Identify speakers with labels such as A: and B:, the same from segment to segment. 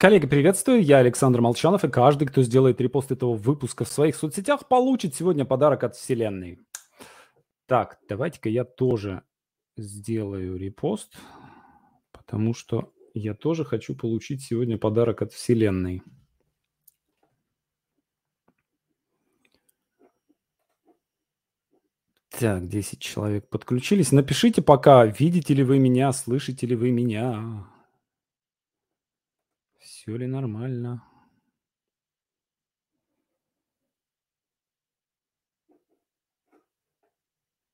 A: Коллеги, приветствую, я Александр Молчанов, и каждый, кто сделает репост этого выпуска в своих соцсетях, получит сегодня подарок от Вселенной. Так, давайте-ка я тоже сделаю репост, потому что я тоже хочу получить сегодня подарок от Вселенной. Так, 10 человек подключились. Напишите пока, видите ли вы меня, слышите ли вы меня. Все ли нормально?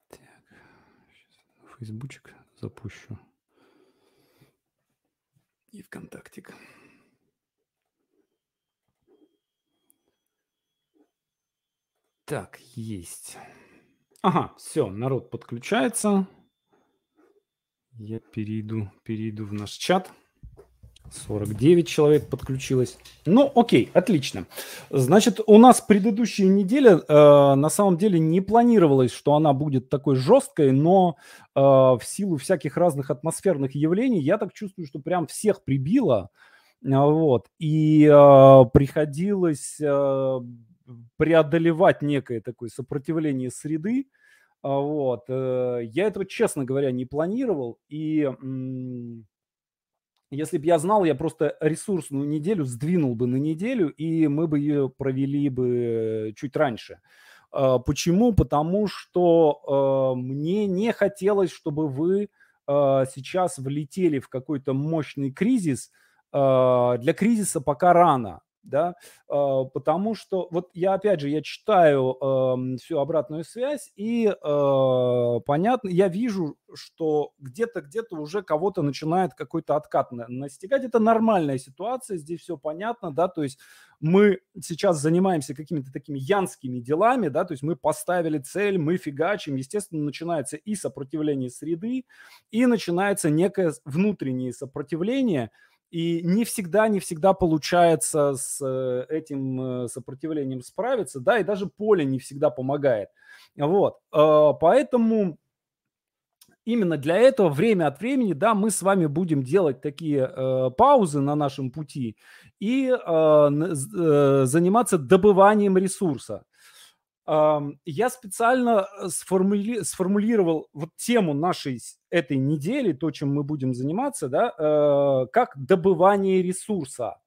A: Так, сейчас фейсбучик запущу. И ВКонтактик. Так, есть. Ага, все, народ подключается. Я перейду, перейду в наш чат. 49 человек подключилось. Ну, окей, отлично. Значит, у нас предыдущая неделя э, на самом деле не планировалось, что она будет такой жесткой, но э, в силу всяких разных атмосферных явлений я так чувствую, что прям всех прибило. Э, вот. И э, приходилось э, преодолевать некое такое сопротивление среды. Э, вот. Э, я этого, честно говоря, не планировал. И... Если бы я знал, я просто ресурсную неделю сдвинул бы на неделю, и мы бы ее провели бы чуть раньше. А, почему? Потому что а, мне не хотелось, чтобы вы а, сейчас влетели в какой-то мощный кризис. Для кризиса пока рано да, а, потому что вот я опять же я читаю э, всю обратную связь и э, понятно, я вижу, что где-то где-то уже кого-то начинает какой-то откат настигать. Это нормальная ситуация, здесь все понятно, да, то есть мы сейчас занимаемся какими-то такими янскими делами, да, то есть мы поставили цель, мы фигачим, естественно, начинается и сопротивление среды, и начинается некое внутреннее сопротивление – и не всегда, не всегда получается с э, этим э, сопротивлением справиться, да, и даже поле не всегда помогает. Вот, а, поэтому именно для этого время от времени, да, мы с вами будем делать такие э, паузы на нашем пути и заниматься добыванием ресурса. Я специально э, сформули... сформулировал вот тему нашей этой недели, то, чем мы будем заниматься, да, э, как добывание ресурса.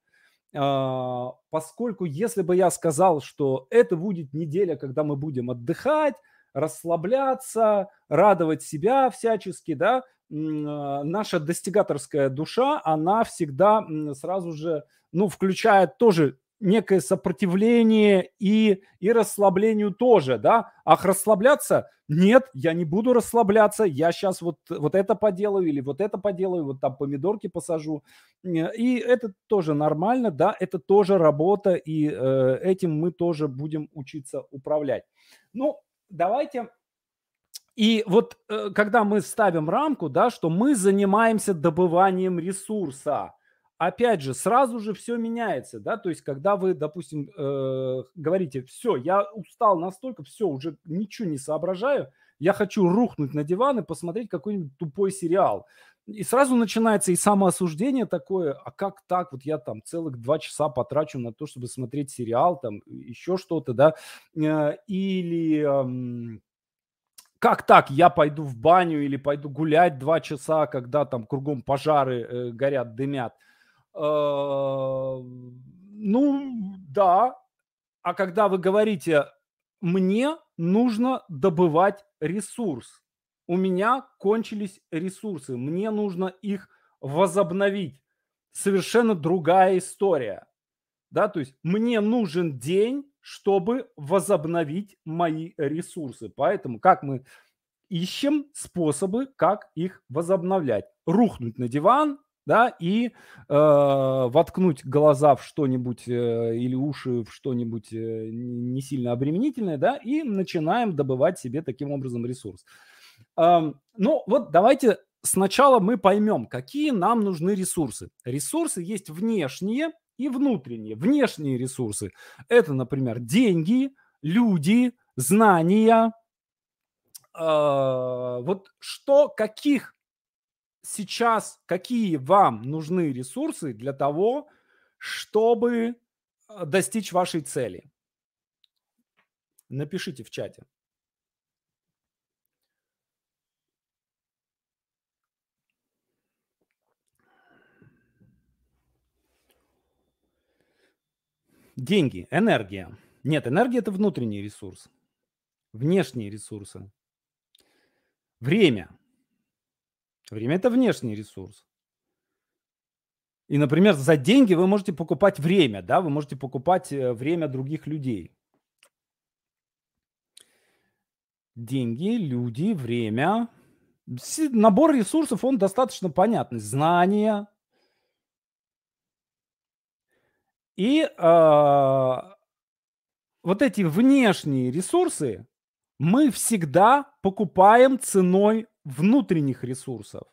A: А, поскольку если бы я сказал, что это будет неделя, когда мы будем отдыхать, расслабляться, радовать себя всячески, да, а, наша достигаторская душа, она всегда сразу же, ну, включает тоже некое сопротивление и, и расслаблению тоже, да? Ах, расслабляться? Нет, я не буду расслабляться, я сейчас вот, вот это поделаю или вот это поделаю, вот там помидорки посажу. И это тоже нормально, да, это тоже работа, и э, этим мы тоже будем учиться управлять. Ну, давайте и вот э, когда мы ставим рамку, да, что мы занимаемся добыванием ресурса, опять же, сразу же все меняется, да, то есть когда вы, допустим, э, говорите, все, я устал настолько, все, уже ничего не соображаю, я хочу рухнуть на диван и посмотреть какой-нибудь тупой сериал. И сразу начинается и самоосуждение такое, а как так, вот я там целых два часа потрачу на то, чтобы смотреть сериал, там еще что-то, да, э, или... как так, я пойду в баню или пойду гулять два часа, когда там кругом пожары э, горят, дымят. Э, ну, да. А когда вы говорите, мне нужно добывать ресурс, у меня кончились ресурсы, мне нужно их возобновить. Совершенно другая история. Да, то есть мне нужен день, чтобы возобновить мои ресурсы. Поэтому как мы ищем способы, как их возобновлять. Рухнуть на диван, да, и э, воткнуть глаза в что-нибудь э, или уши в что-нибудь э, не сильно обременительное, да, и начинаем добывать себе таким образом ресурс. Э, ну, вот давайте сначала мы поймем, какие нам нужны ресурсы. Ресурсы есть внешние и внутренние. Внешние ресурсы – это, например, деньги, люди, знания. Э, вот что, каких сейчас какие вам нужны ресурсы для того, чтобы э, достичь вашей цели? Напишите в чате. Деньги, энергия. Нет, энергия – это внутренний ресурс. Внешние ресурсы. Время. Время – это внешний ресурс. И, например, за деньги вы можете покупать время, да, вы можете покупать э, время других людей. Деньги, люди, время. Набор ресурсов, он достаточно понятный. Знания, И э, вот эти внешние ресурсы мы всегда покупаем ценой внутренних ресурсов.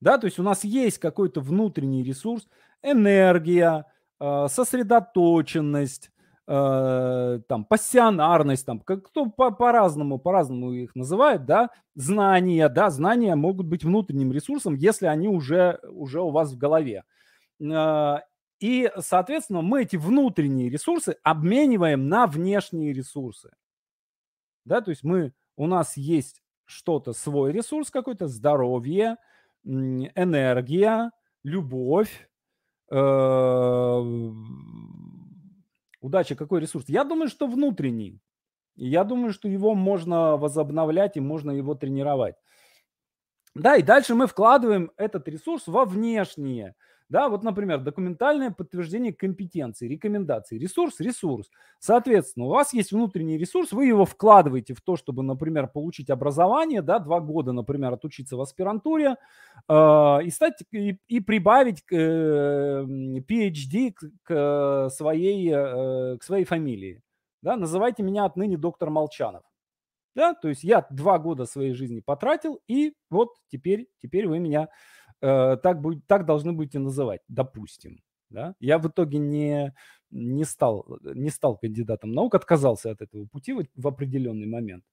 A: Да, то есть у нас есть какой-то внутренний ресурс, энергия, э, сосредоточенность, э, там, пассионарность, там, как, кто по- по-разному, по-разному их называет, да, знания, да, знания могут быть внутренним ресурсом, если они уже, уже у вас в голове. Э, и, соответственно, мы эти внутренние ресурсы обмениваем на внешние ресурсы. Да, то есть мы, у нас есть что-то, свой ресурс какой-то, здоровье, энергия, любовь, э, удача, какой ресурс? Я думаю, что внутренний. Я думаю, что его можно возобновлять и можно его тренировать. Да, и дальше мы вкладываем этот ресурс во внешние да, вот, например, документальное подтверждение компетенции, рекомендации, ресурс, ресурс. Соответственно, у вас есть внутренний ресурс, вы его вкладываете в то, чтобы, например, получить образование, да, два года, например, отучиться в аспирантуре э, и стать и, и прибавить э, PhD к, к своей э, к своей фамилии, да, называйте меня отныне доктор Молчанов. Да, то есть я два года своей жизни потратил, и вот теперь, теперь вы меня Э, так, будет, так должны будете называть, допустим. Да? Я в итоге не, не, стал, не стал кандидатом наук, отказался от этого пути в, в определенный момент,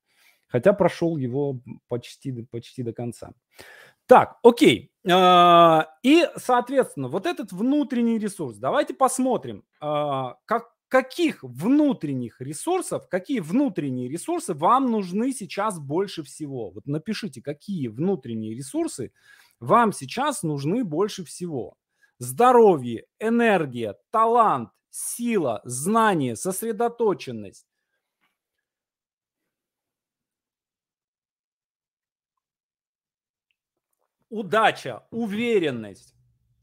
A: хотя прошел его почти, почти до конца. Так, окей. А, и, соответственно, вот этот внутренний ресурс. Давайте посмотрим, а, как, каких внутренних ресурсов, какие внутренние ресурсы вам нужны сейчас больше всего. Вот напишите, какие внутренние ресурсы вам сейчас нужны больше всего. Здоровье, энергия, талант, сила, знание, сосредоточенность. Удача, уверенность,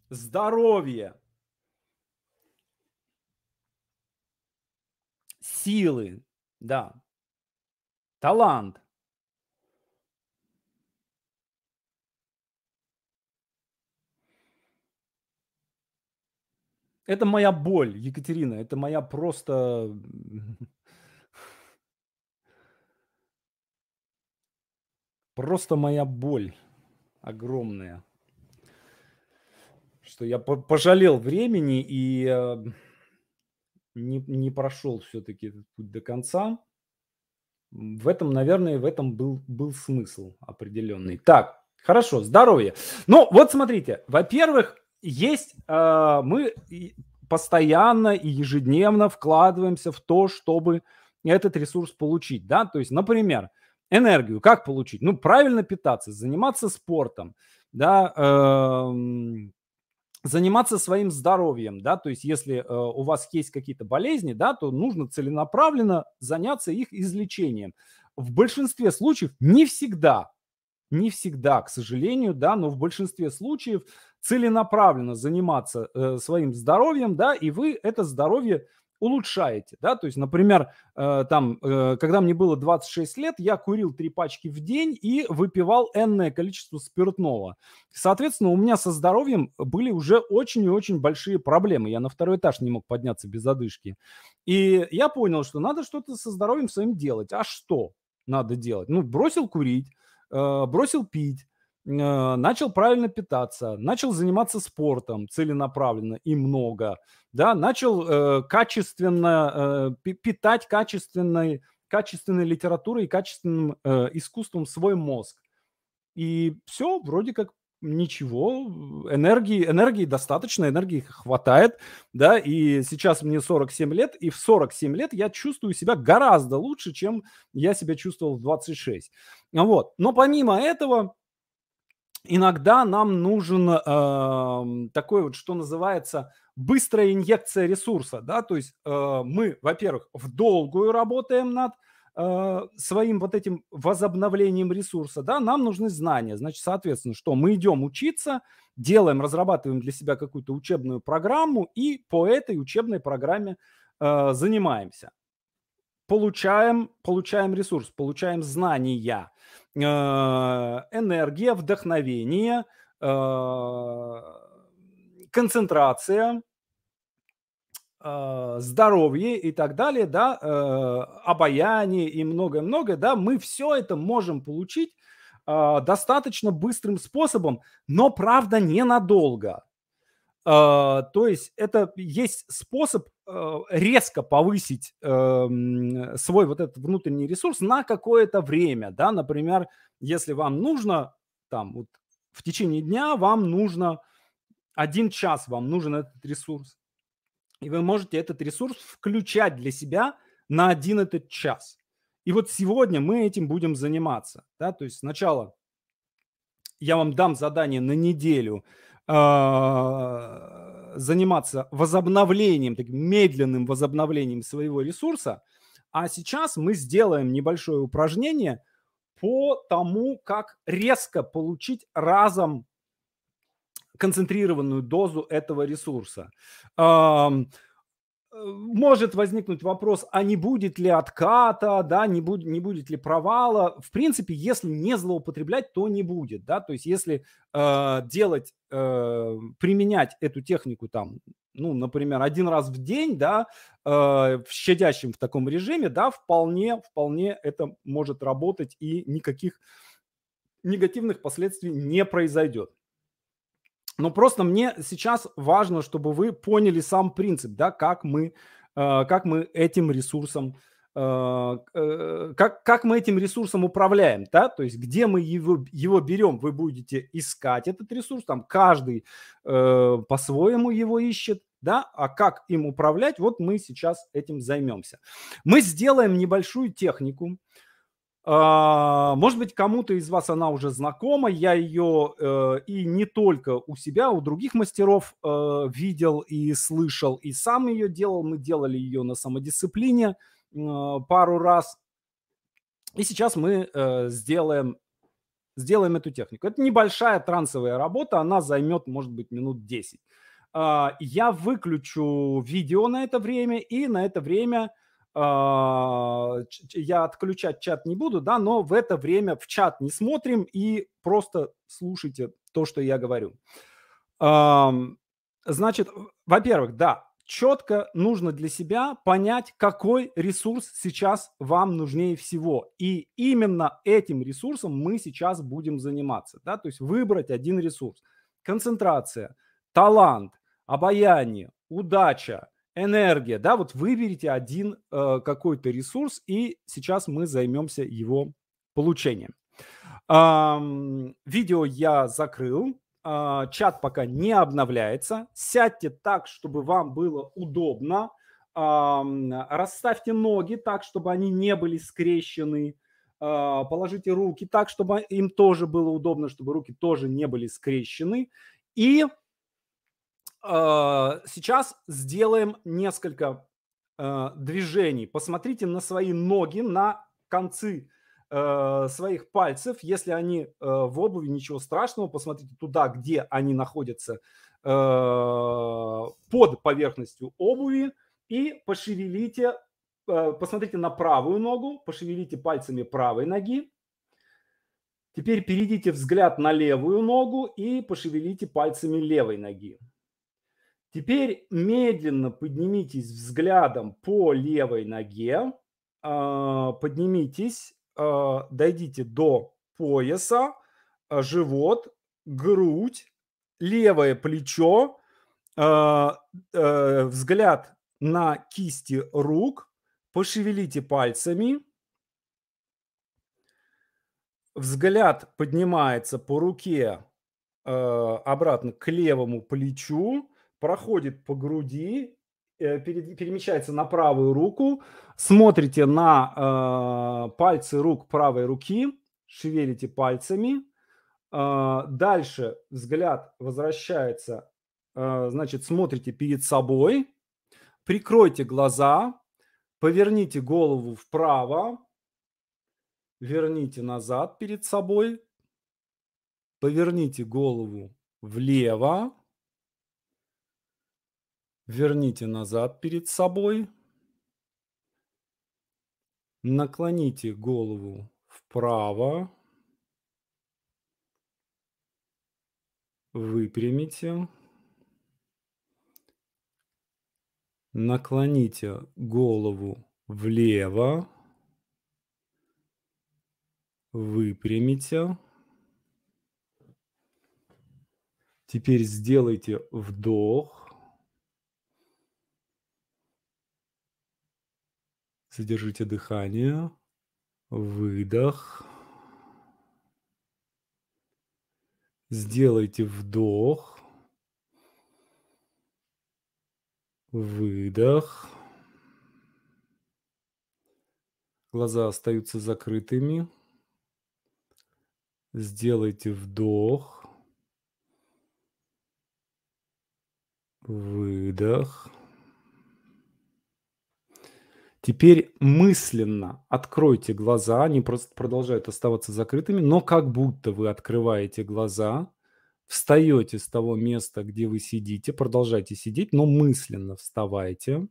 A: здоровье, силы, да, талант – Это моя боль, Екатерина. Это моя просто... Просто моя боль огромная. Что я пожалел времени и э, не, не прошел все-таки этот путь до конца. В этом, наверное, в этом был, был смысл определенный. Так, хорошо, здоровье. Ну, вот смотрите, во-первых, есть, э, мы постоянно и ежедневно вкладываемся в то, чтобы этот ресурс получить, да, то есть, например, энергию как получить? Ну, правильно питаться, заниматься спортом, да, э, заниматься своим здоровьем, да, то есть если э, у вас есть какие-то болезни, да, то нужно целенаправленно заняться их излечением. В большинстве случаев не всегда, не всегда, к сожалению, да, но в большинстве случаев целенаправленно заниматься э, своим здоровьем, да, и вы это здоровье улучшаете, да, то есть, например, э, там, э, когда мне было 26 лет, я курил три пачки в день и выпивал энное количество спиртного. Соответственно, у меня со здоровьем были уже очень и очень большие проблемы. Я на второй этаж не мог подняться без одышки. И я понял, что надо что-то со здоровьем своим делать. А что надо делать? Ну, бросил курить, э, бросил пить, начал правильно питаться, начал заниматься спортом целенаправленно и много, да, начал э, качественно э, питать качественной, качественной литературой и качественным э, искусством свой мозг. И все, вроде как ничего, энергии, энергии достаточно, энергии хватает, да, и сейчас мне 47 лет, и в 47 лет я чувствую себя гораздо лучше, чем я себя чувствовал в 26. Вот. Но помимо этого, иногда нам нужен э, такой вот, что называется, быстрая инъекция ресурса, да, то есть э, мы, во-первых, в долгую работаем над Э, своим вот этим возобновлением ресурса, да, нам нужны знания. Значит, соответственно, что мы идем учиться, делаем, разрабатываем для себя какую-то учебную программу и по этой учебной программе э, занимаемся. Получаем, получаем ресурс, получаем знания, энергия, вдохновение, э, концентрация, э, здоровье и так далее, да, обаяние и многое-многое, да, мы все это можем получить достаточно быстрым способом, но, правда, ненадолго. То есть это есть способ резко повысить э, свой вот этот внутренний ресурс на какое-то время, да, например, если вам нужно там вот в течение дня вам нужно один час, вам нужен этот ресурс, и вы можете этот ресурс включать для себя на один этот час. И вот сегодня мы этим будем заниматься. Да? То есть сначала я вам дам задание на неделю э, заниматься возобновлением, таким медленным возобновлением своего ресурса. А сейчас мы сделаем небольшое упражнение по тому, как резко получить разом концентрированную дозу этого ресурса. Может возникнуть вопрос, а не будет ли отката, да, не, будет, не будет ли провала. В принципе, если не злоупотреблять, то не будет, да, то есть если э, делать, э, применять эту технику там, ну, например, один раз в день, да, э, в щадящем в таком режиме, да, вполне, вполне это может работать и никаких негативных последствий не произойдет. Но просто мне сейчас важно, чтобы вы поняли сам принцип, да, как мы, э, как мы этим ресурсом, э, э, как, как мы этим ресурсом управляем, да, то есть где мы его, его берем, вы будете искать этот ресурс, там каждый по-своему его ищет, да, а как им управлять, вот мы сейчас этим займемся. Мы сделаем небольшую технику, может быть, кому-то из вас она уже знакома. Я ее э, и не только у себя, у других мастеров э, видел и слышал, и сам ее делал. Мы делали ее на самодисциплине э, пару раз. И сейчас мы сделаем, сделаем эту технику. Это небольшая трансовая работа, она займет, может быть, минут 10. А, я выключу видео на это время, и на это время а, я отключать чат не буду, да, но в это время в чат не смотрим и просто слушайте то, что я говорю. Значит, во-первых, да, четко нужно для себя понять, какой ресурс сейчас вам нужнее всего. И именно этим ресурсом мы сейчас будем заниматься. Да? То есть выбрать один ресурс. Концентрация, талант, обаяние, удача, энергия, да, вот выберите один э, какой-то ресурс, и сейчас мы займемся его получением. Эм, видео я закрыл, э, чат пока не обновляется. Сядьте так, чтобы вам было удобно. Э, расставьте ноги так, чтобы они не были скрещены. Э, положите руки так, чтобы им тоже было удобно, чтобы руки тоже не были скрещены. И сейчас сделаем несколько э, движений. Посмотрите на свои ноги, на концы э, своих пальцев. Если они в обуви, ничего страшного. Посмотрите туда, где они находятся под поверхностью обуви. И пошевелите, посмотрите на правую ногу, пошевелите пальцами правой ноги. Теперь перейдите взгляд на левую ногу и пошевелите пальцами левой ноги. Теперь медленно поднимитесь взглядом по левой ноге, а, поднимитесь, а, дойдите до пояса, а, живот, грудь, левое плечо, э, взгляд на кисти рук, пошевелите пальцами, взгляд поднимается по руке обратно к левому плечу, проходит по груди, перемещается на правую руку, смотрите на пальцы рук правой руки, шевелите пальцами, дальше взгляд возвращается, значит, смотрите перед собой, прикройте глаза, поверните голову вправо, верните назад перед собой, поверните голову влево, верните назад перед собой, наклоните голову вправо, выпрямите, наклоните голову влево, выпрямите. Теперь сделайте вдох. Задержите дыхание. Выдох. Сделайте вдох. Выдох. Глаза остаются закрытыми. Сделайте вдох. Выдох. Теперь мысленно откройте глаза, они просто продолжают оставаться закрытыми, но как будто вы открываете глаза, встаете с того места, где вы сидите, продолжайте сидеть, но мысленно вставайте.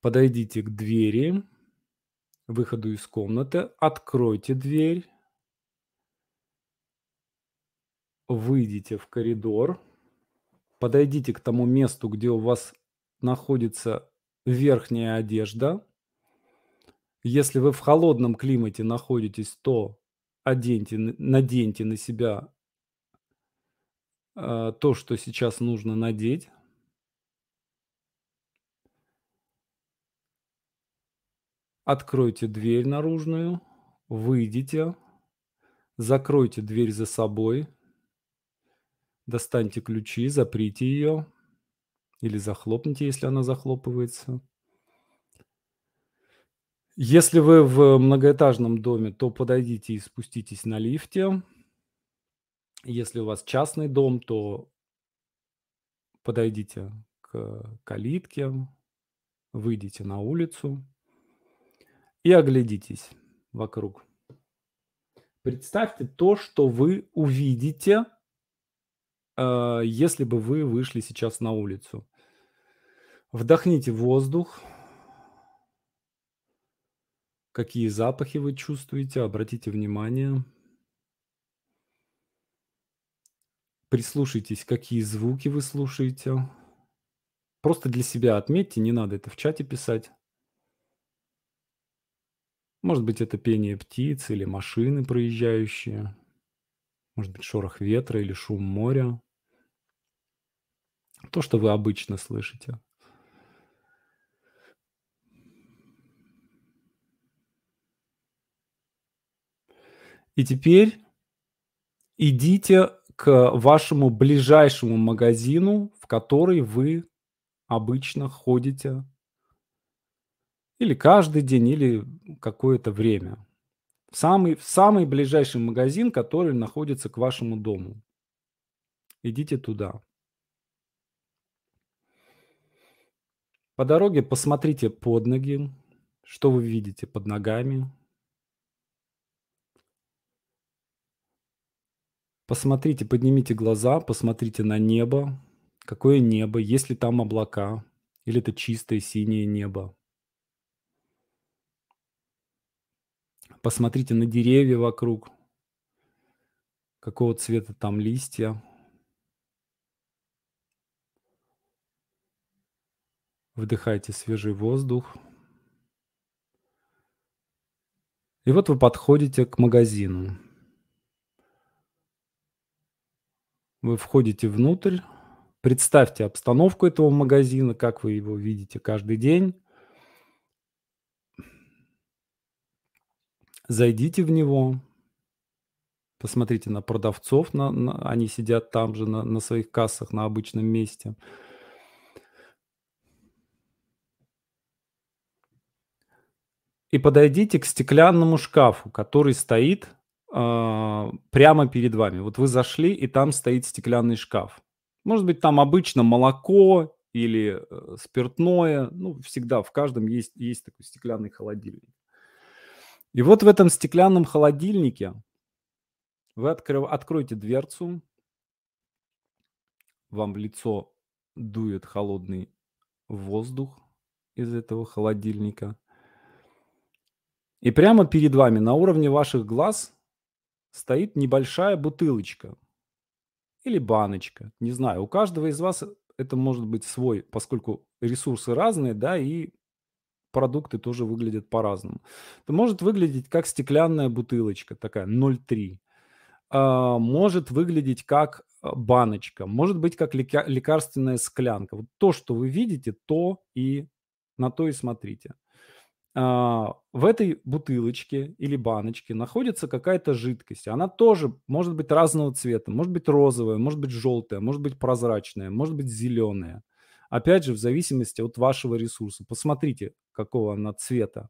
A: Подойдите к двери, выходу из комнаты, откройте дверь, выйдите в коридор, подойдите к тому месту, где у вас находится верхняя одежда. Если вы в холодном климате находитесь, то оденьте, наденьте на себя э, то, что сейчас нужно надеть. Откройте дверь наружную, выйдите, закройте дверь за собой, достаньте ключи, заприте ее или захлопните, если она захлопывается. Если вы в многоэтажном доме, то подойдите и спуститесь на лифте. Если у вас частный дом, то подойдите к калитке, выйдите на улицу и оглядитесь вокруг. Представьте то, что вы увидите, э, если бы вы вышли сейчас на улицу. Вдохните воздух. Какие запахи вы чувствуете? Обратите внимание. Прислушайтесь, какие звуки вы слушаете. Просто для себя отметьте, не надо это в чате писать. Может быть, это пение птиц или машины проезжающие. Может быть, шорох ветра или шум моря. То, что вы обычно слышите. И теперь идите к вашему ближайшему магазину, в который вы обычно ходите или каждый день, или какое-то время. В самый, в самый ближайший магазин, который находится к вашему дому. Идите туда. По дороге посмотрите под ноги, что вы видите под ногами. Посмотрите, поднимите глаза, посмотрите на небо. Какое небо, есть ли там облака, или это чистое синее небо. Посмотрите на деревья вокруг. Какого цвета там листья. Вдыхайте свежий воздух. И вот вы подходите к магазину. Вы входите внутрь, представьте обстановку этого магазина, как вы его видите каждый день. Зайдите в него, Посмотрите на продавцов, на на они сидят там же, на на своих кассах, на обычном месте. И подойдите к стеклянному шкафу, который стоит, прямо перед вами. Вот вы зашли, и там стоит стеклянный шкаф. Может быть, там обычно молоко или, э, спиртное. Ну, всегда в каждом есть есть такой стеклянный холодильник. И вот в этом стеклянном холодильнике вы открыв откройте дверцу. Вам в лицо дует холодный воздух из этого холодильника. И прямо перед вами, на уровне ваших глаз, стоит небольшая бутылочка или баночка. Не знаю, у каждого из вас это может быть свой, поскольку ресурсы разные, да, и продукты тоже выглядят по-разному. Это может выглядеть как стеклянная бутылочка, такая 0,3. А, может выглядеть как а, баночка, может быть как лекарственная склянка. Вот то, что вы видите, то и на то и смотрите. А, в этой бутылочке или баночке находится какая-то жидкость. Она тоже может быть разного цвета. Может быть розовая, может быть желтая, может быть прозрачная, может быть зеленая. Опять же, в зависимости от вашего ресурса. Посмотрите, какого она цвета.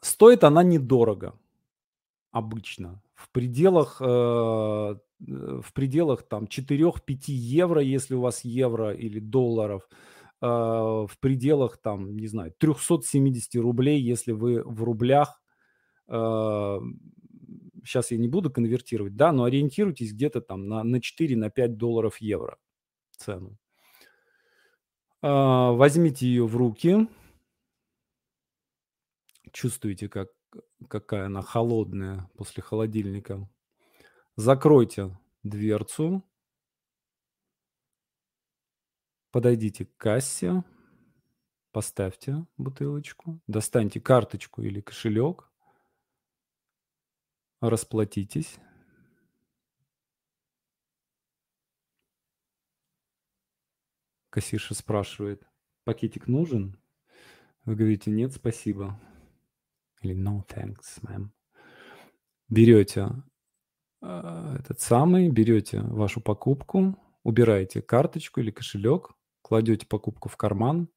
A: Стоит она недорого обычно. В пределах, э, в пределах там 4-5 евро, если у вас евро или долларов. Э, в пределах там, не знаю, 370 рублей, если вы в рублях. Э, сейчас я не буду конвертировать, да, но ориентируйтесь где-то там на, на 4-5 на долларов евро цену. А, возьмите ее в руки. Чувствуете, как, какая она холодная после холодильника. Закройте дверцу. Подойдите к кассе. Поставьте бутылочку. Достаньте карточку или кошелек. Расплатитесь. Кассирша спрашивает, пакетик нужен? Вы говорите, нет, спасибо. Или no thanks, ma'am. Берете э, этот самый, берете вашу покупку, убираете карточку или кошелек, кладете покупку в карман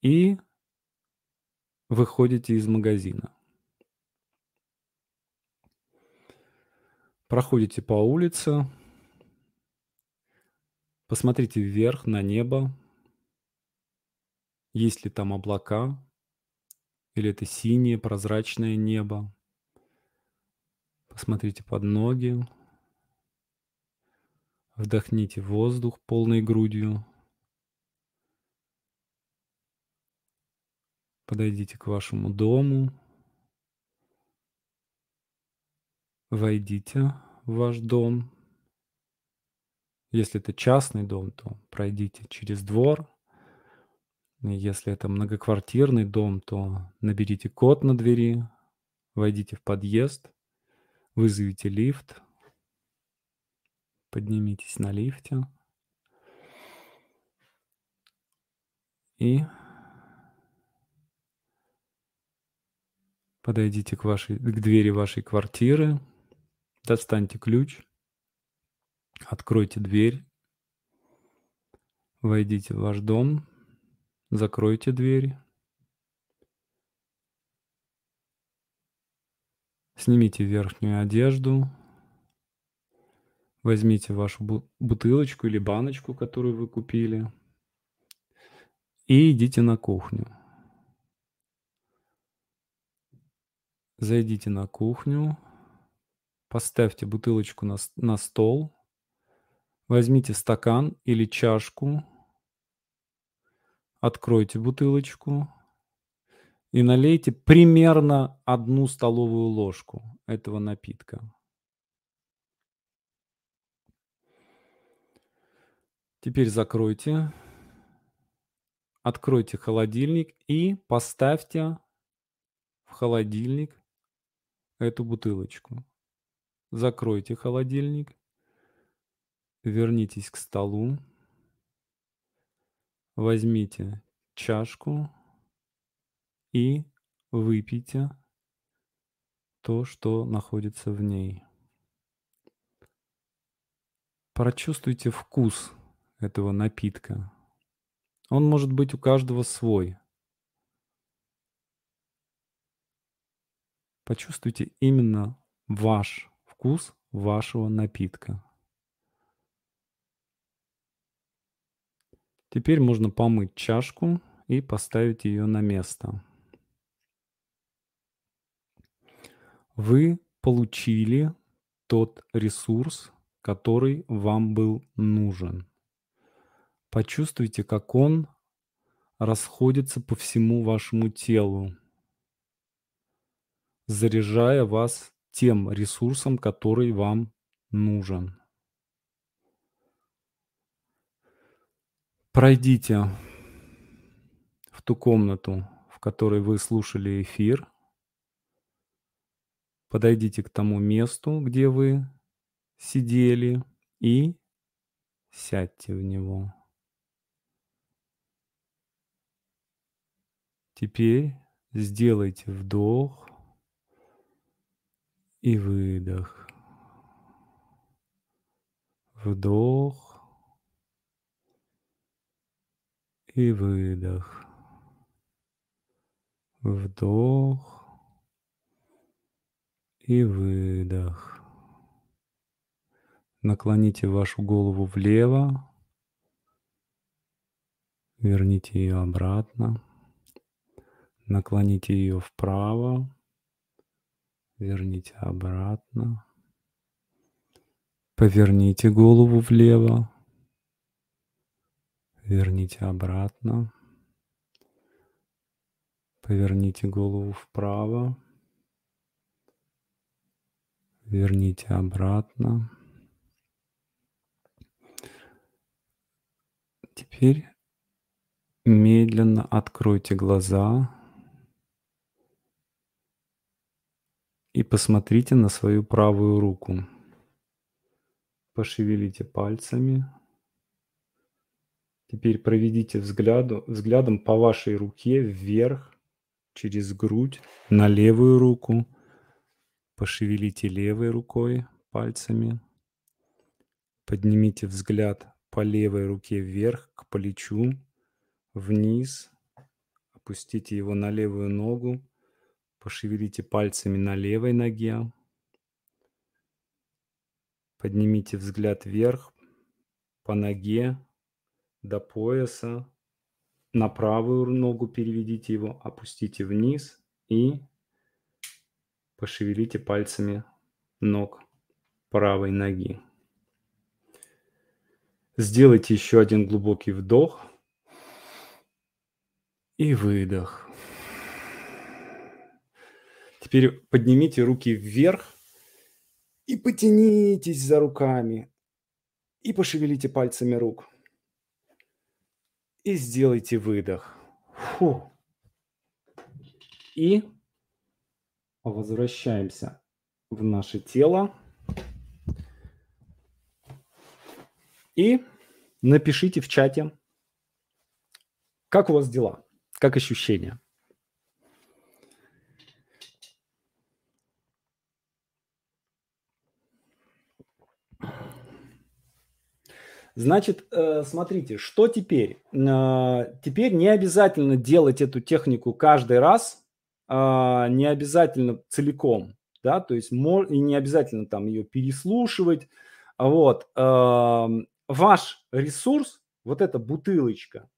A: и выходите из магазина. Проходите по улице, Посмотрите вверх на небо. Есть ли там облака? Или это синее прозрачное небо? Посмотрите под ноги. Вдохните воздух полной грудью. Подойдите к вашему дому. Войдите в ваш дом. Если это частный дом, то пройдите через двор. Если это многоквартирный дом, то наберите код на двери, войдите в подъезд, вызовите лифт, поднимитесь на лифте и подойдите к, вашей, к двери вашей квартиры, достаньте ключ – Откройте дверь, войдите в ваш дом, закройте дверь, снимите верхнюю одежду, возьмите вашу бутылочку или баночку, которую вы купили, и идите на кухню. Зайдите на кухню, поставьте бутылочку на, на стол – Возьмите стакан или чашку, откройте бутылочку и налейте примерно одну столовую ложку этого напитка. Теперь закройте, откройте холодильник и поставьте в холодильник эту бутылочку. Закройте холодильник Вернитесь к столу. Возьмите чашку и выпейте то, что находится в ней. Прочувствуйте вкус этого напитка. Он может быть у каждого свой. Почувствуйте именно ваш вкус вашего напитка. Теперь можно помыть чашку и поставить ее на место. Вы получили тот ресурс, который вам был нужен. Почувствуйте, как он расходится по всему вашему телу, заряжая вас тем ресурсом, который вам нужен. Пройдите в ту комнату, в которой вы слушали эфир. Подойдите к тому месту, где вы сидели, и сядьте в него. Теперь сделайте вдох и выдох. Вдох и выдох. Вдох и выдох. Наклоните вашу голову влево. Верните ее обратно. Наклоните ее вправо. Верните обратно. Поверните голову влево. Верните обратно. Поверните голову вправо. Верните обратно. Теперь медленно откройте глаза и посмотрите на свою правую руку. Пошевелите пальцами. Теперь проведите взгляду, взглядом по вашей руке вверх, через грудь, на левую руку. Пошевелите левой рукой пальцами. Поднимите взгляд по левой руке вверх к плечу, вниз. Опустите его на левую ногу. Пошевелите пальцами на левой ноге. Поднимите взгляд вверх по ноге до пояса. На правую ногу переведите его, опустите вниз и пошевелите пальцами ног правой ноги. Сделайте еще один глубокий вдох и выдох. Теперь поднимите руки вверх и потянитесь за руками. И пошевелите пальцами рук. И сделайте выдох. Фу. И возвращаемся в наше тело. И напишите в чате, как у вас дела, как ощущения. Значит, э, смотрите, что теперь? Э, теперь не обязательно делать эту технику каждый раз, а, не обязательно целиком, да, то есть и не обязательно там ее переслушивать. Вот. Ваш ресурс, вот эта бутылочка,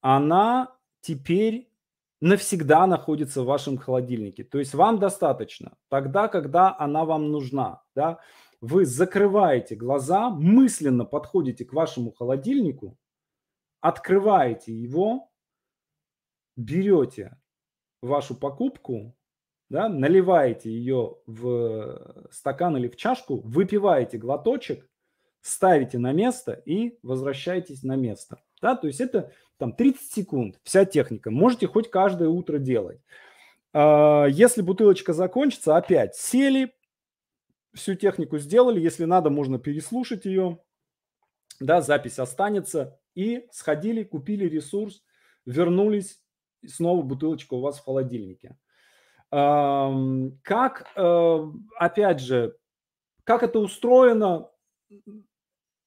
A: она теперь навсегда находится в вашем холодильнике. То есть вам достаточно тогда, когда она вам нужна, да, вы закрываете глаза, мысленно подходите к вашему холодильнику, открываете его, берете вашу покупку, да, наливаете ее в стакан или в чашку, выпиваете глоточек, ставите на место и возвращаетесь на место. Да, то есть это там 30 секунд, вся техника. Можете хоть каждое утро делать. А, если бутылочка закончится, опять сели, всю технику сделали. Если надо, можно переслушать ее. Да, запись останется. И сходили, купили ресурс, вернулись, и снова бутылочка у вас в холодильнике. Как, э, опять же, как это устроено?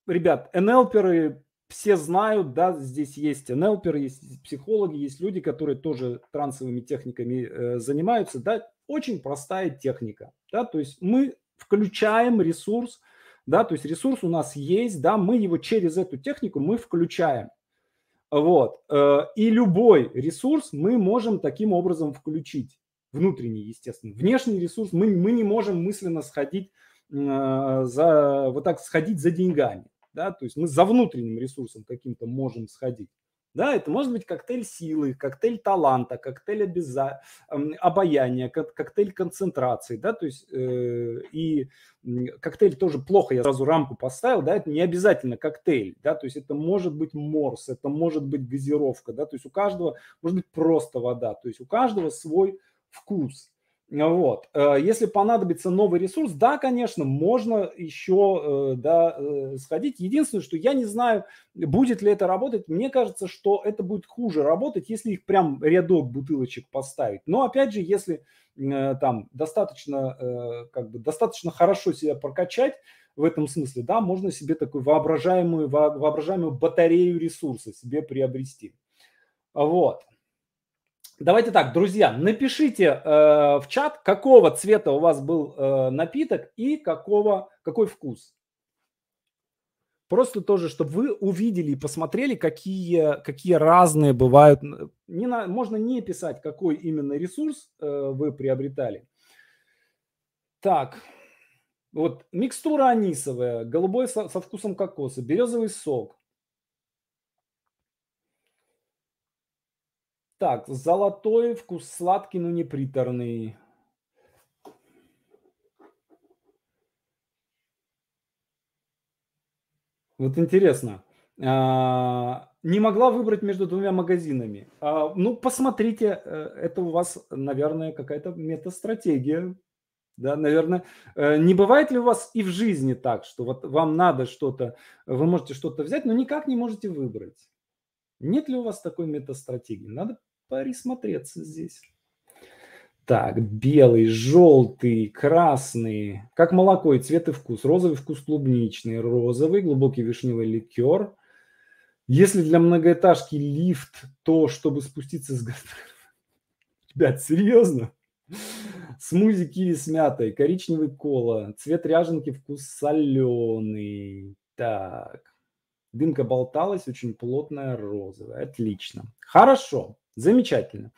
A: Ребят, НЛперы все знают, да, здесь есть НЛперы, есть психологи, есть люди, которые тоже трансовыми техниками э, занимаются, да, очень простая техника, да, то есть мы включаем ресурс, да, то есть ресурс у нас есть, да, мы его через эту технику мы включаем. Вот. Э, и любой ресурс мы можем таким образом включить. Внутренний, естественно. Внешний ресурс мы, мы не можем мысленно сходить э, за, вот так сходить за деньгами. Да? То есть мы за внутренним ресурсом каким-то можем сходить. Да, это может быть коктейль силы, коктейль таланта, коктейль обяза... обаяния, коктейль концентрации, да, то есть э, и коктейль тоже плохо, я сразу рамку поставил, да, это не обязательно коктейль, да, то есть это может быть морс, это может быть газировка, да, то есть у каждого может быть просто вода, то есть у каждого свой вкус. Вот. Э, если понадобится новый ресурс, да, конечно, можно еще э, да, э, сходить. Единственное, что я не знаю, будет ли это работать. Мне кажется, что это будет хуже работать, если их прям рядок бутылочек поставить. Но опять же, если там достаточно, как бы, достаточно хорошо себя прокачать в этом смысле, да, можно себе такую воображаемую, воображаемую батарею ресурсов себе приобрести. Вот. Давайте так, друзья, напишите э, в чат, какого цвета у вас был э, напиток и какого, какой вкус. Просто тоже, чтобы вы увидели и посмотрели, какие, какие разные бывают. Не на, можно не писать, какой именно ресурс э, вы приобретали. Так, вот микстура анисовая, голубой со, со вкусом кокоса, березовый сок, Так, золотой вкус сладкий, но не приторный. Вот интересно. А, не могла выбрать между двумя магазинами. А, ну, посмотрите, э, это у вас, наверное, какая-то метастратегия. Да, наверное, э, не бывает ли у вас и в жизни так, что вот вам надо что-то, вы можете что-то взять, но никак не можете выбрать? Нет ли у вас такой метастратегии? Надо присмотреться здесь. Так, белый, желтый, красный, как молоко и цвет и вкус. Розовый вкус клубничный, розовый, глубокий вишневый ликер. Если для многоэтажки лифт, то чтобы спуститься с... Ребят, серьезно? Смузи киви с мятой, коричневый кола, цвет ряженки, вкус соленый. Так, дымка болталась, очень плотная розовая. Отлично. Хорошо. Замечательно.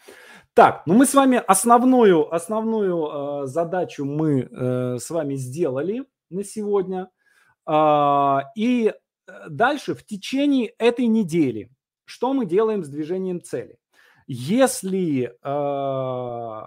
A: Так, ну мы с вами основную, основную э, задачу мы э, с вами сделали на сегодня. Э, и дальше в течение этой недели что мы делаем с движением цели? Если, э,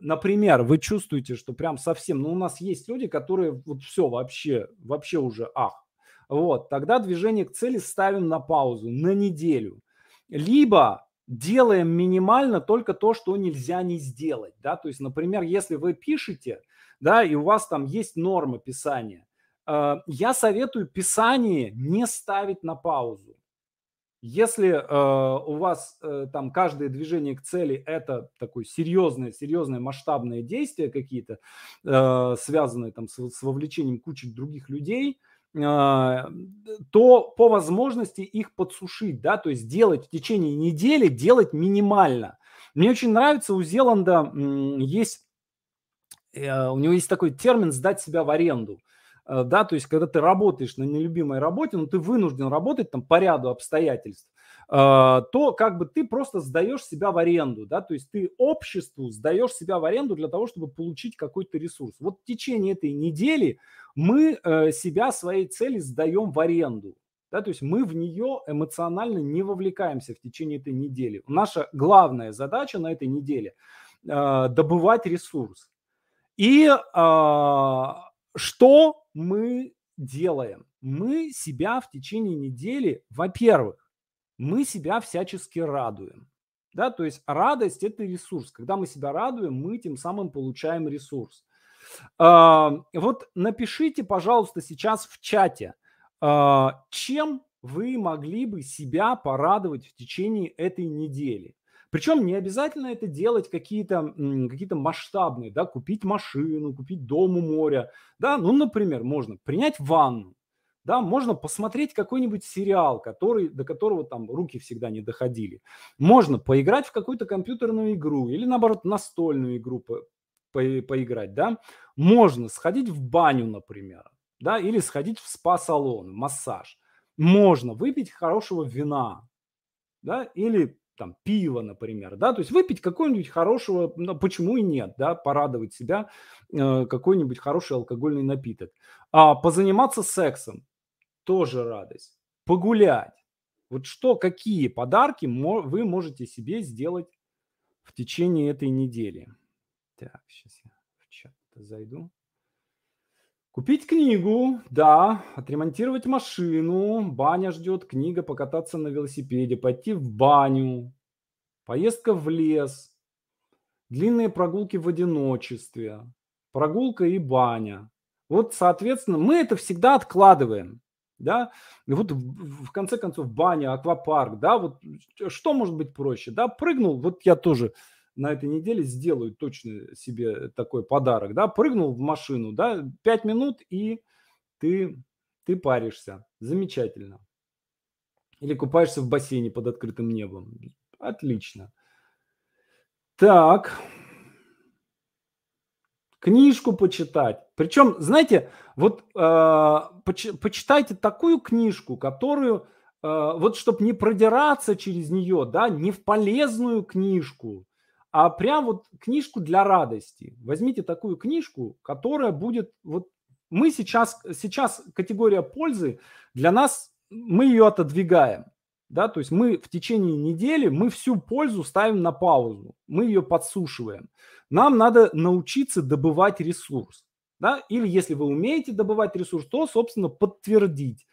A: например, вы чувствуете, что прям совсем, ну у нас есть люди, которые вот все вообще, вообще уже ах, вот, тогда движение к цели ставим на паузу на неделю. Либо делаем минимально только то, что нельзя не сделать, да, то есть, например, если вы пишете, да, и у вас там есть норма писания, э, я советую писание не ставить на паузу. Если э, у вас э, там каждое движение к цели это такое серьезное, серьезное масштабное действие какие-то, э, связанные там с, с вовлечением кучи других людей, то по возможности их подсушить, да, то есть делать в течение недели, делать минимально. Мне очень нравится, у Зеланда есть, э, у него есть такой термин «сдать себя в аренду». Э, да, то есть когда ты работаешь на нелюбимой работе, но ты вынужден работать там по ряду обстоятельств, а, то как бы ты просто сдаешь себя в аренду, да, то есть ты обществу сдаешь себя в аренду для того, чтобы получить какой-то ресурс. Вот в течение этой недели мы э, себя своей цели сдаем в аренду, да, то есть мы в нее эмоционально не вовлекаемся в течение этой недели. Наша главная задача на этой неделе э, добывать ресурс. И э, что мы делаем? Мы себя в течение недели, во-первых, мы себя всячески радуем. Да, то есть радость – это ресурс. Когда мы себя радуем, мы тем самым получаем ресурс. А, вот напишите, пожалуйста, сейчас в чате, а, чем вы могли бы себя порадовать в течение этой недели. Причем не обязательно это делать какие-то какие масштабные, да, купить машину, купить дом у моря, да, ну, например, можно принять ванну, да, можно посмотреть какой-нибудь сериал, который, до которого там руки всегда не доходили. Можно поиграть в какую-то компьютерную игру или, наоборот, настольную игру по, по, поиграть, да. Можно сходить в баню, например, да, или сходить в спа-салон, массаж. Можно выпить хорошего вина, да, или там пиво, например, да, то есть выпить какого-нибудь хорошего, ну, почему и нет, да, порадовать себя, э, какой-нибудь хороший алкогольный напиток. А позаниматься сексом, тоже радость. Погулять. Вот что, какие подарки вы можете себе сделать в течение этой недели? Так, сейчас я в чат зайду. Купить книгу, да, отремонтировать машину, баня ждет, книга, покататься на велосипеде, пойти в баню, поездка в лес, длинные прогулки в одиночестве, прогулка и баня. Вот, соответственно, мы это всегда откладываем да, и вот в, конце концов баня, аквапарк, да, вот что может быть проще, да, прыгнул, вот я тоже на этой неделе сделаю точно себе такой подарок, да, прыгнул в машину, да, пять минут и ты, ты паришься, замечательно. Или купаешься в бассейне под открытым небом, отлично. Так, книжку почитать. Причем, знаете, вот э, поч, почитайте такую книжку, которую, э, вот чтобы не продираться через нее, да, не в полезную книжку, а прям вот книжку для радости. Возьмите такую книжку, которая будет, вот мы сейчас, сейчас категория пользы для нас, мы ее отодвигаем. Да, то есть мы в течение недели, мы всю пользу ставим на паузу, мы ее подсушиваем. Нам надо научиться добывать ресурс. Да? Или если вы умеете добывать ресурс, то, собственно, подтвердить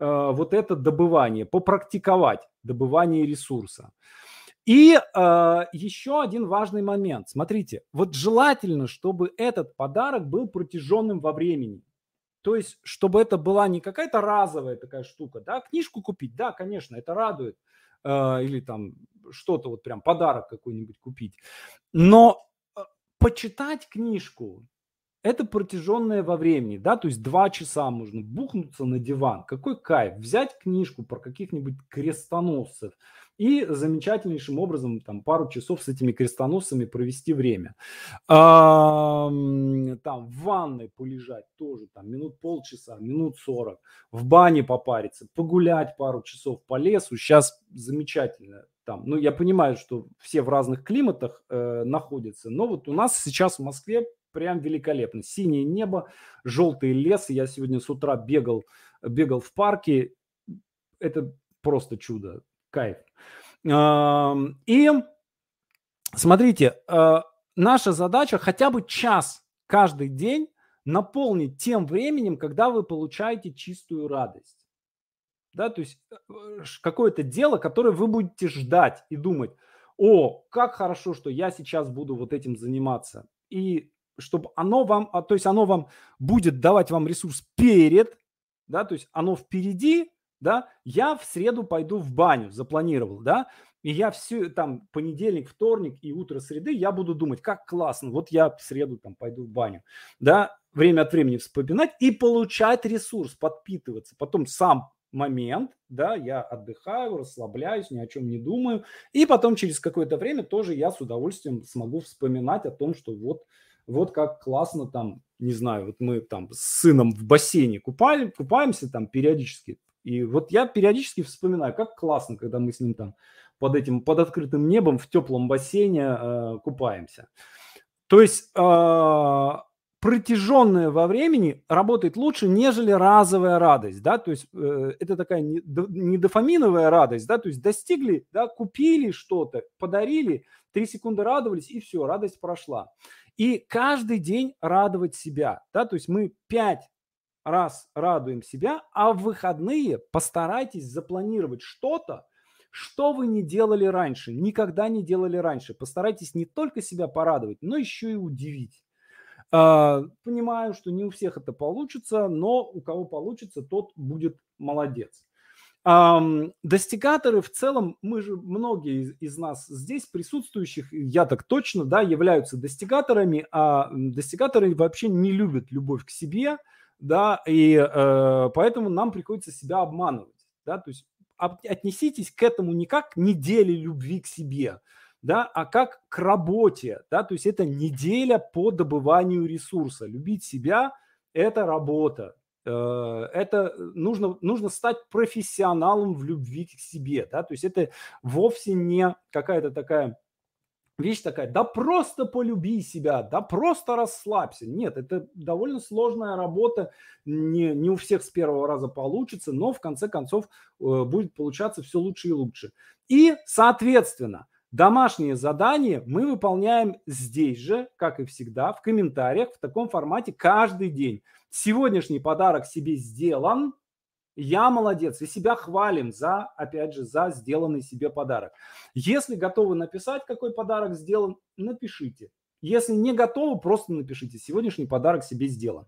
A: э, вот это добывание, попрактиковать добывание ресурса. И э, еще один важный момент. Смотрите, вот желательно, чтобы этот подарок был протяженным во времени. То есть, чтобы это была не какая-то разовая такая штука, да, книжку купить, да, конечно, это радует, э, или там что-то вот прям подарок какой-нибудь купить. Но почитать книжку, это протяженное во времени, да, то есть два часа можно бухнуться на диван. Какой кайф, взять книжку про каких-нибудь крестоносцев и замечательнейшим образом там пару часов с этими крестоносцами провести время. А, там в ванной полежать тоже там минут полчаса, минут сорок, в бане попариться, погулять пару часов по лесу. Сейчас замечательно там, ну, я понимаю, что все в разных климатах э, находятся, но вот у нас сейчас в Москве прям великолепно. Синее небо, желтый лес. Я сегодня с утра бегал, бегал в парке. Это просто чудо, кайф. И смотрите, э, наша задача хотя бы час каждый день наполнить тем временем, когда вы получаете чистую радость да, то есть э, какое-то дело, которое вы будете ждать и думать, о, как хорошо, что я сейчас буду вот этим заниматься. И чтобы оно вам, а, то есть оно вам будет давать вам ресурс перед, да, то есть оно впереди, да, я в среду пойду в баню, запланировал, да, и я все там понедельник, вторник и утро среды я буду думать, как классно, вот я в среду там пойду в баню, да, время от времени вспоминать и получать ресурс, подпитываться, потом сам момент, да, я отдыхаю, расслабляюсь, ни о чем не думаю, и потом через какое-то время тоже я с удовольствием смогу вспоминать о том, что вот, вот как классно там, не знаю, вот мы там с сыном в бассейне купали, купаемся там периодически, и вот я периодически вспоминаю, как классно, когда мы с ним там под этим, под открытым небом в теплом бассейне э, купаемся. То есть э, протяженная во времени работает лучше, нежели разовая радость, да, то есть э, это такая не, не дофаминовая радость, да, то есть достигли, да, купили что-то, подарили, три секунды радовались и все, радость прошла. И каждый день радовать себя, да, то есть мы пять раз радуем себя, а в выходные постарайтесь запланировать что-то, что вы не делали раньше, никогда не делали раньше. Постарайтесь не только себя порадовать, но еще и удивить. А, понимаю, что не у всех это получится, но у кого получится, тот будет молодец. Достигаторы в целом, мы же, многие из, нас здесь присутствующих, я так точно, да, являются достигаторами, а достигаторы вообще не любят любовь к себе, да, и э, поэтому нам приходится себя обманывать, да, то есть отнеситесь к этому не как неделе любви к себе, да, а как к работе, да, то есть это неделя по добыванию ресурса. Любить себя – это работа, это нужно, нужно стать профессионалом в любви к себе, да, то есть это вовсе не какая-то такая вещь такая, да просто полюби себя, да просто расслабься. Нет, это довольно сложная работа, не, не у всех с первого раза получится, но в конце концов э, будет получаться все лучше и лучше. И, соответственно, Домашние задания мы выполняем здесь же, как и всегда, в комментариях в таком формате каждый день. Сегодняшний подарок себе сделан. Я молодец. И себя хвалим за, опять же, за сделанный себе подарок. Если готовы написать, какой подарок сделан, напишите. Если не готовы, просто напишите. Сегодняшний подарок себе сделан.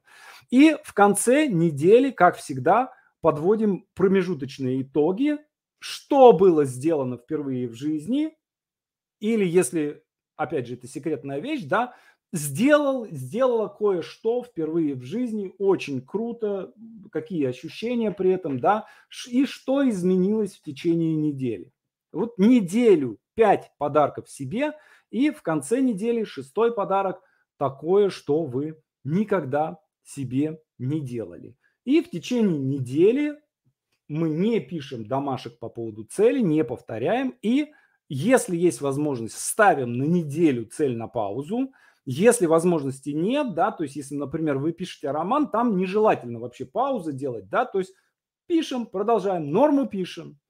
A: И в конце недели, как всегда, подводим промежуточные итоги. Что было сделано впервые в жизни? Или если, опять же, это секретная вещь, да, сделал, сделала кое-что впервые в жизни, очень круто, какие ощущения при этом, да, и что изменилось в течение недели. Вот неделю пять подарков себе, и в конце недели шестой подарок такое, что вы никогда себе не делали. И в течение недели мы не пишем домашек по поводу цели, не повторяем, и если есть возможность, ставим на неделю цель на паузу, если возможности нет, да, то есть если, например, вы пишете роман, там нежелательно вообще паузы делать, да, то есть пишем, продолжаем, норму пишем.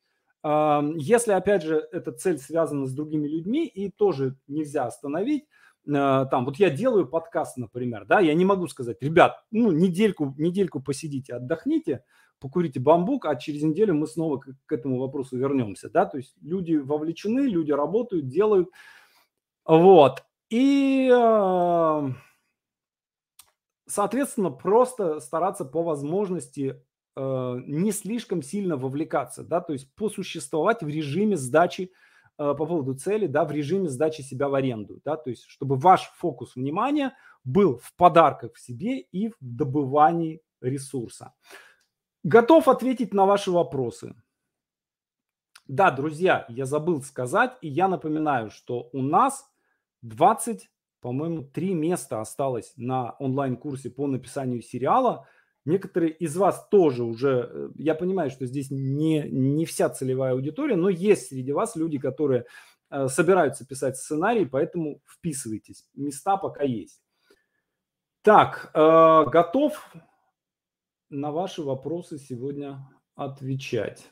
A: Если, опять же, эта цель связана с другими людьми и тоже нельзя остановить, а, там, вот я делаю подкаст, например, да, я не могу сказать, ребят, ну, недельку, недельку посидите, отдохните, покурите бамбук, а через неделю мы снова к, к этому вопросу вернемся, да, то есть люди вовлечены, люди работают, делают, вот. И, соответственно, просто стараться по возможности а, не слишком сильно вовлекаться, да, то есть посуществовать в режиме сдачи а, по поводу цели, да, в режиме сдачи себя в аренду, да, то есть чтобы ваш фокус внимания был в подарках в себе и в добывании ресурса. Готов ответить на ваши вопросы. Да, друзья, я забыл сказать, и я напоминаю, что у нас 20, по-моему, 3 места осталось на онлайн-курсе по написанию сериала. Некоторые из вас тоже уже, э, я понимаю, что здесь не, не вся целевая аудитория, но есть среди вас люди, которые э, собираются писать сценарий, поэтому вписывайтесь. Места пока есть. Так, э, готов на ваши вопросы сегодня отвечать.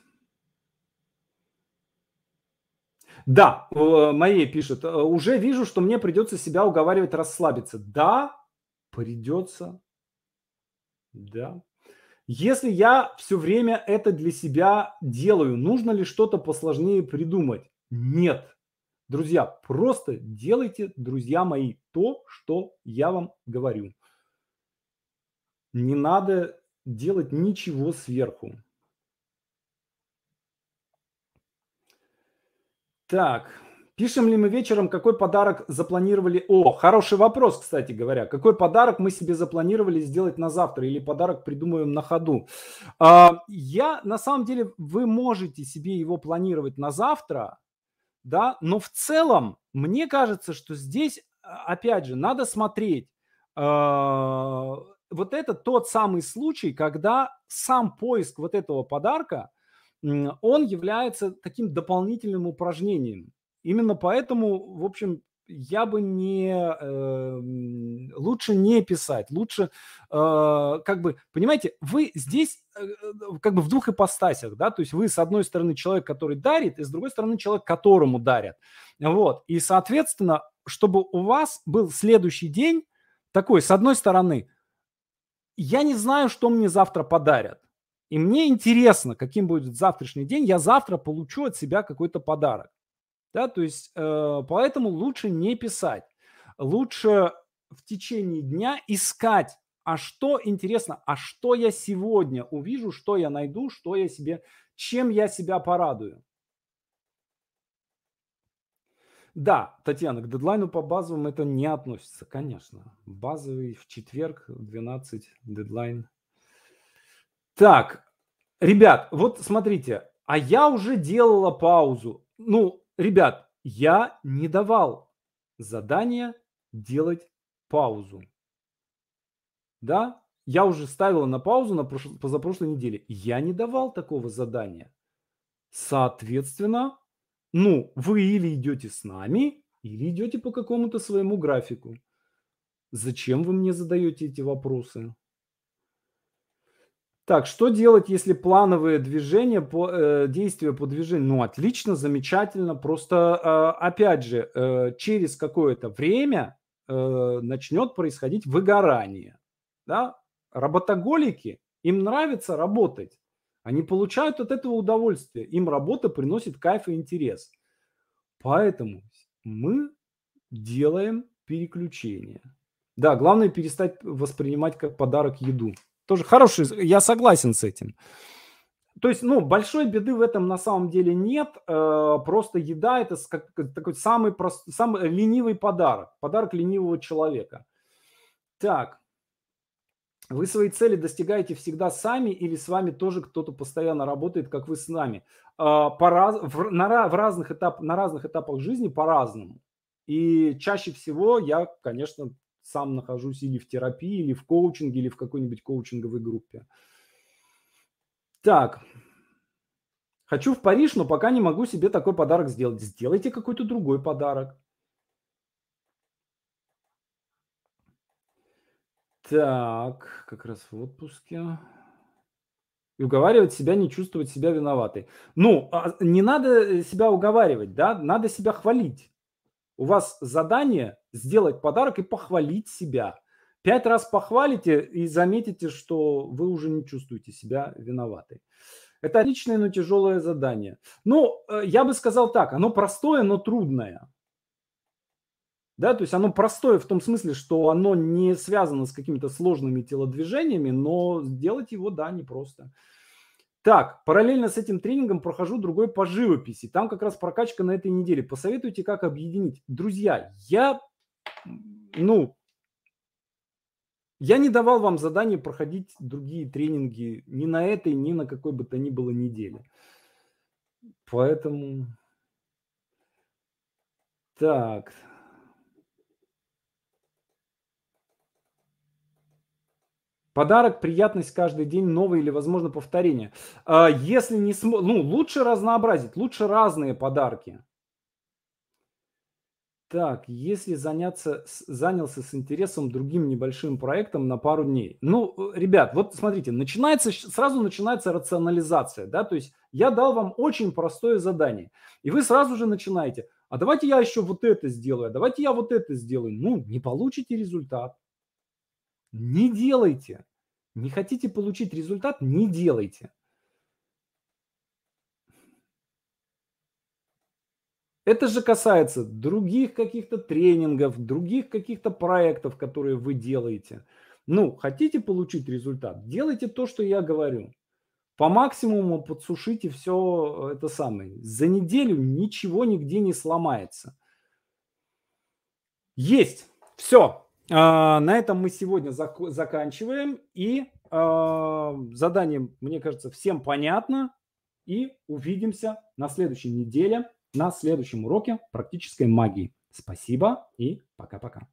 A: Да, моей пишет, «Э, уже вижу, что мне придется себя уговаривать расслабиться. Да, придется. Да. Если я все время это для себя делаю, нужно ли что-то посложнее придумать? Нет. Друзья, просто делайте, друзья мои, то, что я вам говорю. Не надо делать ничего сверху. Так, пишем ли мы вечером, какой подарок запланировали? О, хороший вопрос, кстати говоря. Какой подарок мы себе запланировали сделать на завтра или подарок придумаем на ходу? А, я, на самом деле, вы можете себе его планировать на завтра, да, но в целом, мне кажется, что здесь, а, опять же, надо смотреть. А, вот это тот самый случай, когда сам поиск вот этого подарка – он является таким дополнительным упражнением. Именно поэтому, в общем, я бы не э, лучше не писать, лучше э, как бы понимаете, вы здесь э, э, как бы в двух ипостасях, да, то есть вы с одной стороны человек, который дарит, и с другой стороны человек, которому дарят, вот, и соответственно, чтобы у вас был следующий день такой, с одной стороны, я не знаю, что мне завтра подарят, и мне интересно, каким будет завтрашний день. Я завтра получу от себя какой-то подарок. Да, то есть э, поэтому лучше не писать. Лучше в течение дня искать а что интересно, а что я сегодня увижу, что я найду, что я себе, чем я себя порадую. Да, Татьяна, к дедлайну по базовым это не относится, конечно. Базовый в четверг в 12 дедлайн. Так, ребят, вот смотрите, а я уже делала паузу. Ну, ребят, я не давал задание делать паузу. Да, я уже ставила на паузу на прош... позапрошлой неделе. Я не давал такого задания. Соответственно, ну, вы или идете с нами, или идете по какому-то своему графику. Зачем вы мне задаете эти вопросы? Так, что делать, если плановые движения по э, действия по движению? Ну, отлично, замечательно. Просто, э, опять же, э, через какое-то время э, начнет происходить выгорание. Да? Работоголики, им нравится работать. Они получают от этого удовольствие. Им работа приносит кайф и интерес. Поэтому мы делаем переключение. Да, главное перестать воспринимать как подарок еду. Тоже хороший, я согласен с этим. То есть, ну, большой беды в этом на самом деле нет. Э, просто еда это как, такой самый, прост, самый ленивый подарок. Подарок ленивого человека. Так, вы свои цели достигаете всегда сами или с вами тоже кто-то постоянно работает, как вы с нами? А, по раз, в, на, в разных этап, на разных этапах жизни по-разному. И чаще всего я, конечно, сам нахожусь или в терапии, или в коучинге, или в какой-нибудь коучинговой группе. Так. Хочу в Париж, но пока не могу себе такой подарок сделать. Сделайте какой-то другой подарок. Так, как раз в отпуске. И уговаривать себя не чувствовать себя виноватой. Ну, а, не надо себя уговаривать, да, надо себя хвалить. У вас задание сделать подарок и похвалить себя. Пять раз похвалите и заметите, что вы уже не чувствуете себя виноватой. Это отличное, но тяжелое задание. Ну, э, я бы сказал так, оно простое, но трудное. Да, то есть оно простое в том смысле, что оно не связано с какими-то сложными телодвижениями, но сделать его, да, непросто. Так, параллельно с этим тренингом прохожу другой по живописи. Там как раз прокачка на этой неделе. Посоветуйте, как объединить. Друзья, я, ну, я не давал вам задание проходить другие тренинги ни на этой, ни на какой бы то ни было неделе. Поэтому... Так, Подарок, приятность каждый день, новый или, возможно, повторение. А, если не см... ну, лучше разнообразить, лучше разные подарки. Так, если заняться, занялся с интересом другим небольшим проектом на пару дней. Ну, ребят, вот смотрите, начинается, сразу начинается рационализация, да, то есть я дал вам очень простое задание, и вы сразу же начинаете, а давайте я еще вот это сделаю, а давайте я вот это сделаю. Ну, не получите результат. Не делайте. Не хотите получить результат, не делайте. Это же касается других каких-то тренингов, других каких-то проектов, которые вы делаете. Ну, хотите получить результат, делайте то, что я говорю. По максимуму подсушите все это самое. За неделю ничего нигде не сломается. Есть. Все. А, на этом мы сегодня зак- заканчиваем. И а, задание, мне кажется, всем понятно. И увидимся на следующей неделе на следующем уроке практической магии. Спасибо и пока-пока.